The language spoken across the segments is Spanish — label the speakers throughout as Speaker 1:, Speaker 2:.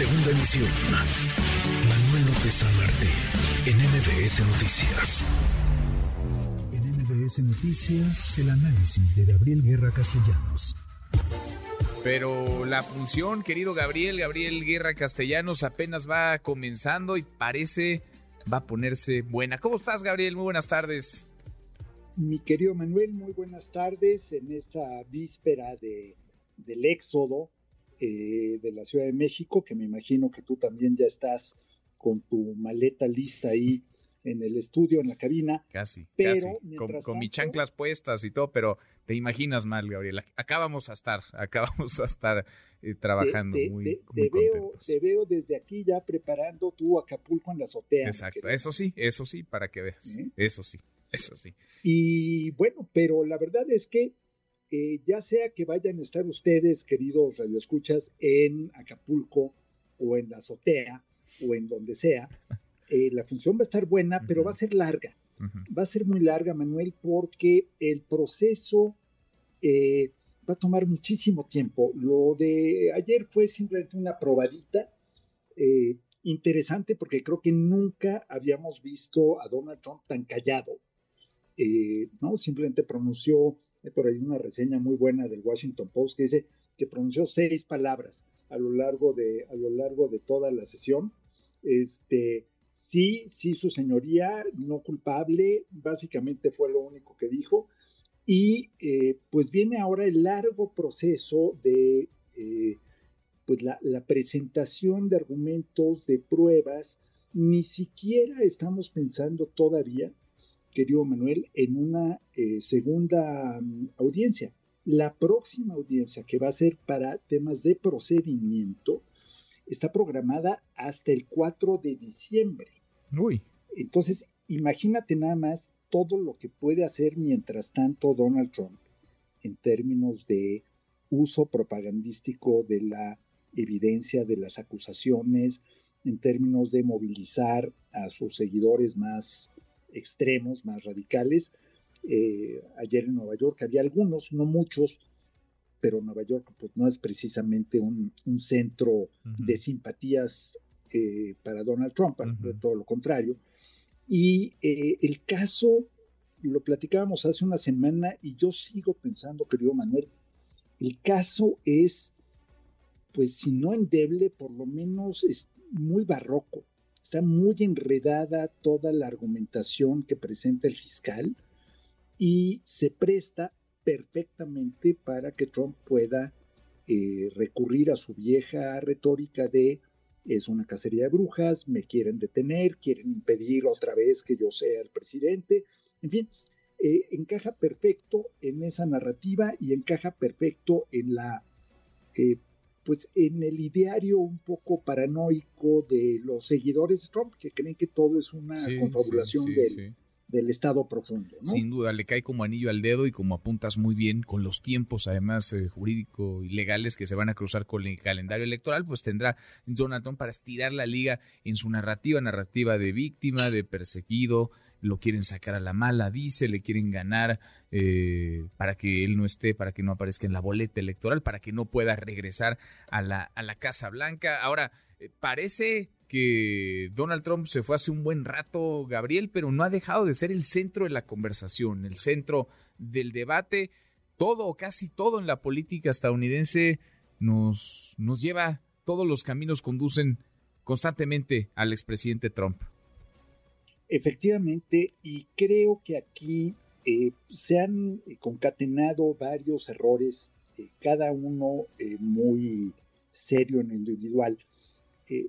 Speaker 1: Segunda emisión. Manuel López San Martín, en MBS Noticias. En MBS Noticias, el análisis de Gabriel Guerra Castellanos.
Speaker 2: Pero la función, querido Gabriel, Gabriel Guerra Castellanos, apenas va comenzando y parece va a ponerse buena. ¿Cómo estás, Gabriel? Muy buenas tardes.
Speaker 3: Mi querido Manuel, muy buenas tardes en esta víspera de, del éxodo eh, de la Ciudad de México, que me imagino que tú también ya estás con tu maleta lista ahí en el estudio, en la cabina.
Speaker 2: Casi, casi. Con, mis chanclas puestas y todo, pero te imaginas mal, Gabriel. Acá vamos a estar, acá vamos a estar eh, trabajando muy,
Speaker 3: te, veo, te veo desde aquí ya preparando tu Acapulco en la azotea.
Speaker 2: Exacto, eso sí, eso sí, para que veas. ¿Eh? Eso sí, eso sí.
Speaker 3: Y bueno, pero la verdad es que eh, ya sea que vayan a estar ustedes, queridos radioescuchas, en Acapulco o en la azotea o en donde sea, eh, la función va a estar buena, pero va a ser larga. Va a ser muy larga, Manuel, porque el proceso eh, va a tomar muchísimo tiempo. Lo de ayer fue simplemente una probadita interesante porque creo que nunca habíamos visto a Donald Trump tan callado. ¿no? Simplemente pronunció por ahí una reseña muy buena del Washington Post que dice que pronunció seis palabras a lo largo de, a lo largo de toda la sesión. Este, sí, sí, su señoría, no culpable, básicamente fue lo único que dijo. Y eh, pues viene ahora el largo proceso de eh, pues la, presentación de argumentos, de pruebas. Ni siquiera estamos pensando todavía querido Manuel, en una eh, segunda mm, audiencia. La próxima audiencia, que va a ser para temas de procedimiento, está programada hasta el 4 de diciembre.
Speaker 2: Uy.
Speaker 3: Entonces, imagínate nada más todo lo que puede hacer mientras tanto Donald Trump en términos de uso propagandístico de la evidencia de las acusaciones, en términos de movilizar a sus seguidores más extremos, más radicales. Eh, ayer en Nueva York había algunos, no muchos, pero Nueva York pues, no es precisamente un, centro de simpatías eh, para Donald Trump, todo lo contrario. Y eh, el caso, lo platicábamos hace una semana y yo sigo pensando, querido Manuel, el caso es, pues si no endeble, por lo menos es muy barroco. Está muy enredada toda la argumentación que presenta el fiscal y se presta perfectamente para que Trump pueda eh, recurrir a su vieja retórica de es una cacería de brujas, me quieren detener, quieren impedir otra vez que yo sea el presidente. En fin, eh, encaja perfecto en esa narrativa y encaja perfecto en la eh, pues en el ideario un poco paranoico de los seguidores de Trump, que creen que todo es una confabulación del, del, Estado profundo.
Speaker 2: Sin duda, le cae como anillo al dedo y como apuntas muy bien con los tiempos, además eh, jurídico y legales que se van a cruzar con el calendario electoral, pues tendrá Trump para estirar la liga en su narrativa, narrativa de víctima, de perseguido, lo quieren sacar a la mala, dice, le quieren ganar eh, para que él no esté, para que no aparezca en la boleta electoral, para que no pueda regresar a la, a la Casa Blanca. Ahora, eh, parece que Donald Trump se fue hace un buen rato, Gabriel, pero no ha dejado de ser el centro de la conversación, el centro del debate. Todo casi todo en la política estadounidense nos, nos lleva, todos los caminos conducen constantemente al expresidente Trump.
Speaker 3: Efectivamente, y creo que aquí eh, se han concatenado varios errores, eh, cada uno eh, muy serio en lo individual.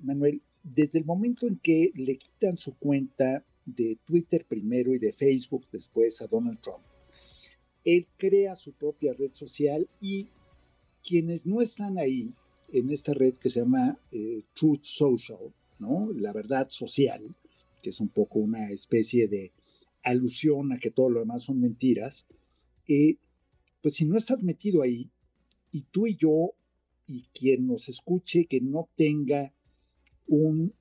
Speaker 3: Manuel, desde el momento en que le quitan su cuenta de Twitter primero y de Facebook después a Donald Trump, él crea su propia red social y quienes no están ahí en esta red que se llama Truth Social, ¿no? La verdad social, que es un poco una especie de alusión a que todo lo demás son mentiras, eh, pues si no estás metido ahí, y tú y yo, y quien nos escuche que no tenga un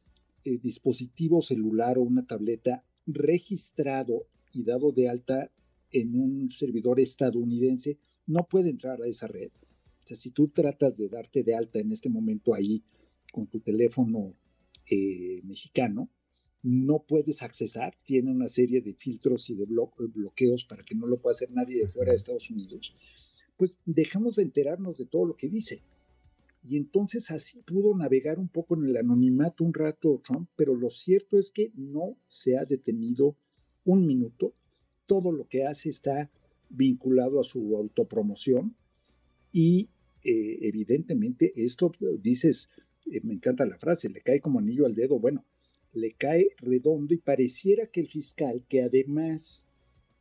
Speaker 3: eh, dispositivo celular o una tableta registrado y dado de alta en un servidor estadounidense, no puede entrar a esa red. O sea, si tú tratas de darte de alta en este momento ahí con tu teléfono eh, mexicano, no puedes accesar, tiene una serie de filtros y de bloqueos para que no lo pueda hacer nadie de fuera de Estados Unidos, pues dejamos de enterarnos de todo lo que dice. Y entonces así pudo navegar un poco en el anonimato un rato Trump, pero lo cierto es que no se ha detenido un minuto. Todo lo que hace está vinculado a su autopromoción y eh, evidentemente esto, dices, eh, me encanta la frase, le cae como anillo al dedo. Bueno, le cae redondo y pareciera que el fiscal, que además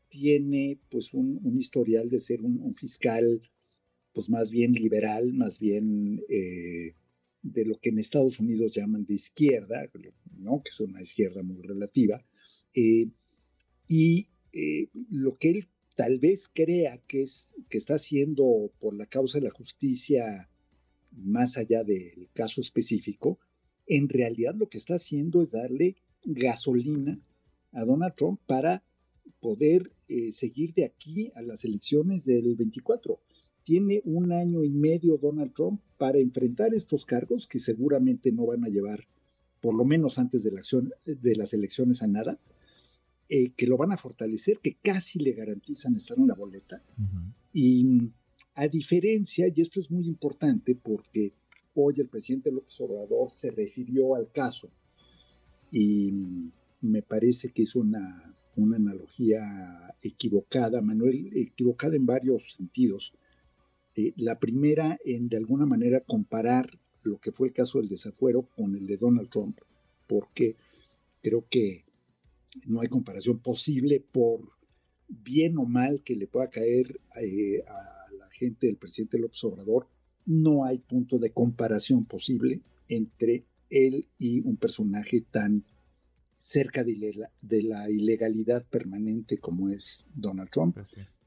Speaker 3: tiene pues un, historial de ser un, fiscal pues más bien liberal, más bien eh, de lo que en Estados Unidos llaman de izquierda, ¿no? que es una izquierda muy relativa, eh, y eh, lo que él tal vez crea que, es, que está haciendo por la causa de la justicia más allá del caso específico, en realidad lo que está haciendo es darle gasolina a Donald Trump para poder seguir de aquí a las elecciones del 24. Tiene un año y medio Donald Trump para enfrentar estos cargos que seguramente no van a llevar, por lo menos antes de, la acción, de las elecciones, a nada, eh, que lo van a fortalecer, que casi le garantizan estar en la boleta. Y a diferencia, y esto es muy importante porque hoy el presidente López Obrador se refirió al caso y me parece que es una, una analogía equivocada, Manuel, equivocada en varios sentidos. Eh, la primera en de alguna manera comparar lo que fue el caso del desafuero con el de Donald Trump, porque creo que no hay comparación posible por bien o mal que le pueda caer eh, a la gente del presidente López Obrador no hay punto de comparación posible entre él y un personaje tan cerca de la, ilegalidad permanente como es Donald Trump.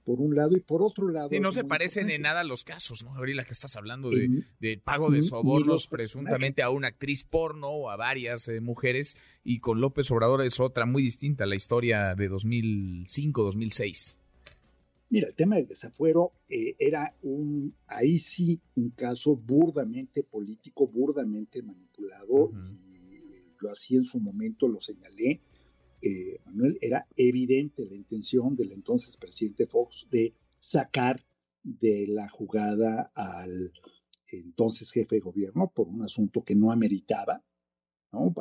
Speaker 3: Por un lado, y por otro lado.
Speaker 2: Y no se parecen en nada los casos, ¿no? Gabriela, que estás hablando de, pago de sobornos presuntamente a una actriz porno o a varias eh, mujeres, y con López Obrador es otra muy distinta, la historia de 2005-2006.
Speaker 3: Mira, el tema del desafuero eh, era un, ahí sí, un caso burdamente político, burdamente manipulado, y yo así en su momento lo señalé, eh, Manuel, era evidente la intención del entonces presidente Fox de sacar de la jugada al entonces jefe de gobierno por un asunto que no ameritaba, ¿no?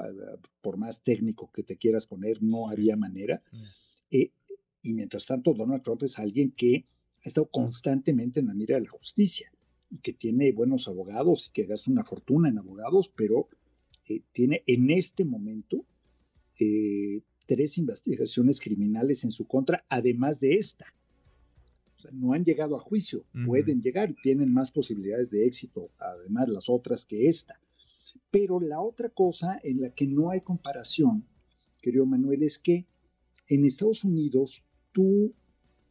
Speaker 3: por más técnico que te quieras poner, no había manera. Eh, y mientras tanto, Donald Trump es alguien que ha estado constantemente en la mira de la justicia y que tiene buenos abogados y que gasta una fortuna en abogados, pero eh, tiene en este momento eh, tres investigaciones criminales en su contra, además de esta. O sea, no han llegado a juicio, pueden llegar, tienen más posibilidades de éxito, además las otras que esta. Pero la otra cosa en la que no hay comparación, querido Manuel, es que en Estados Unidos tú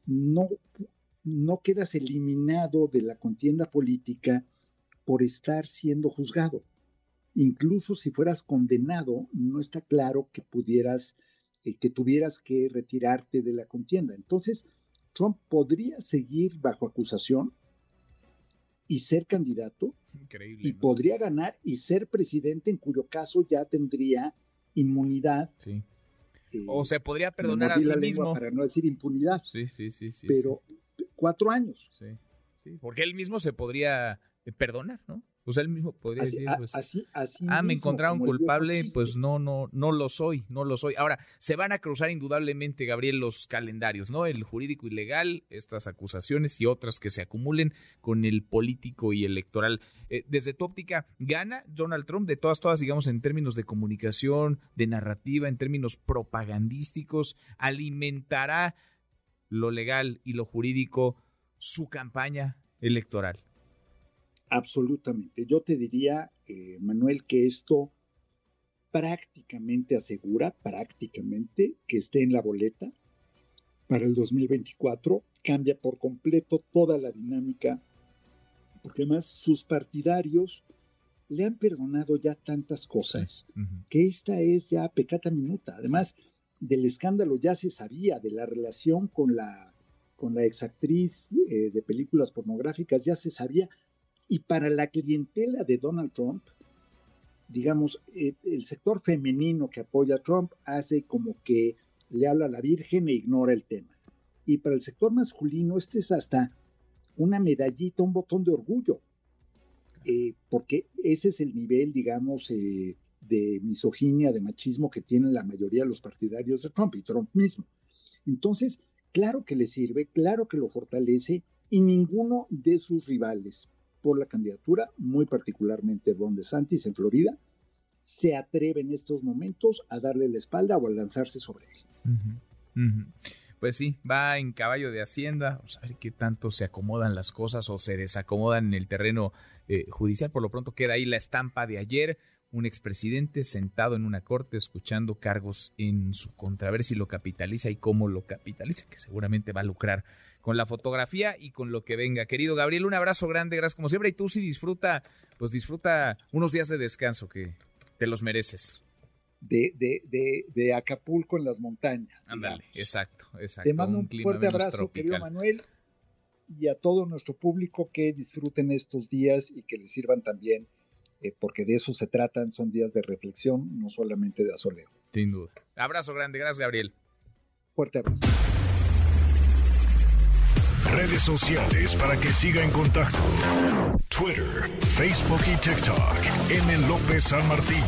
Speaker 3: no, no quedas eliminado de la contienda política por estar siendo juzgado. Incluso si fueras condenado, no está claro que pudieras, eh, que tuvieras que retirarte de la contienda. Entonces, Trump podría seguir bajo acusación y ser candidato y podría ganar y ser presidente, en cuyo caso ya tendría inmunidad
Speaker 2: sí o se podría perdonar a sí mismo.
Speaker 3: Para no decir impunidad.
Speaker 2: Sí, sí, sí. sí
Speaker 3: pero cuatro años.
Speaker 2: Sí, sí. Porque él mismo se podría perdonar, ¿no? Pues él mismo podría decir, pues, ah, me encontraron culpable, pues no, no, no lo soy, no lo soy. Ahora, se van a cruzar indudablemente, Gabriel, los calendarios, ¿no? El jurídico y legal, estas acusaciones y otras que se acumulen con el político y electoral. Eh, desde tu óptica, ¿gana Donald Trump de todas, todas, digamos, en términos de comunicación, de narrativa, en términos propagandísticos? ¿Alimentará lo legal y lo jurídico su campaña electoral?
Speaker 3: Absolutamente. Yo te diría, eh, Manuel, que esto prácticamente asegura, prácticamente, que esté en la boleta para el 2024. Cambia por completo toda la dinámica, porque además sus partidarios le han perdonado ya tantas cosas, que esta es ya pecata minuta. Además, del escándalo ya se sabía, de la relación con la, con la exactriz eh, de películas pornográficas ya se sabía, y para la clientela de Donald Trump, digamos, eh, el sector femenino que apoya a Trump hace como que le habla a la Virgen e ignora el tema. Y para el sector masculino, este es hasta una medallita, un botón de orgullo, eh, porque ese es el nivel, digamos, eh, de misoginia, de machismo que tienen la mayoría de los partidarios de Trump y Trump mismo. Entonces, claro que le sirve, claro que lo fortalece y ninguno de sus rivales por la candidatura, muy particularmente Ron DeSantis en Florida, se atreve en estos momentos a darle la espalda o a lanzarse sobre él.
Speaker 2: Pues sí, va en caballo de Hacienda, a ver qué tanto se acomodan las cosas o se desacomodan en el terreno eh, judicial. Por lo pronto queda ahí la estampa de ayer, un expresidente sentado en una corte escuchando cargos en su contra, a ver si lo capitaliza y cómo lo capitaliza, que seguramente va a lucrar con la fotografía y con lo que venga. Querido Gabriel, un abrazo grande, gracias como siempre. Y tú sí disfruta, pues disfruta unos días de descanso que te los mereces.
Speaker 3: De, de, de, Acapulco en las montañas.
Speaker 2: Ándale, exacto, exacto.
Speaker 3: Te mando un, fuerte abrazo, querido Manuel, y a todo nuestro público que disfruten estos días y que les sirvan también, eh, porque de eso se tratan, son días de reflexión, no solamente de asoleo.
Speaker 2: Sin duda. Abrazo grande, gracias Gabriel.
Speaker 3: Fuerte abrazo.
Speaker 1: Redes sociales para que siga en contacto: Twitter, Facebook y TikTok. M. López San Martín.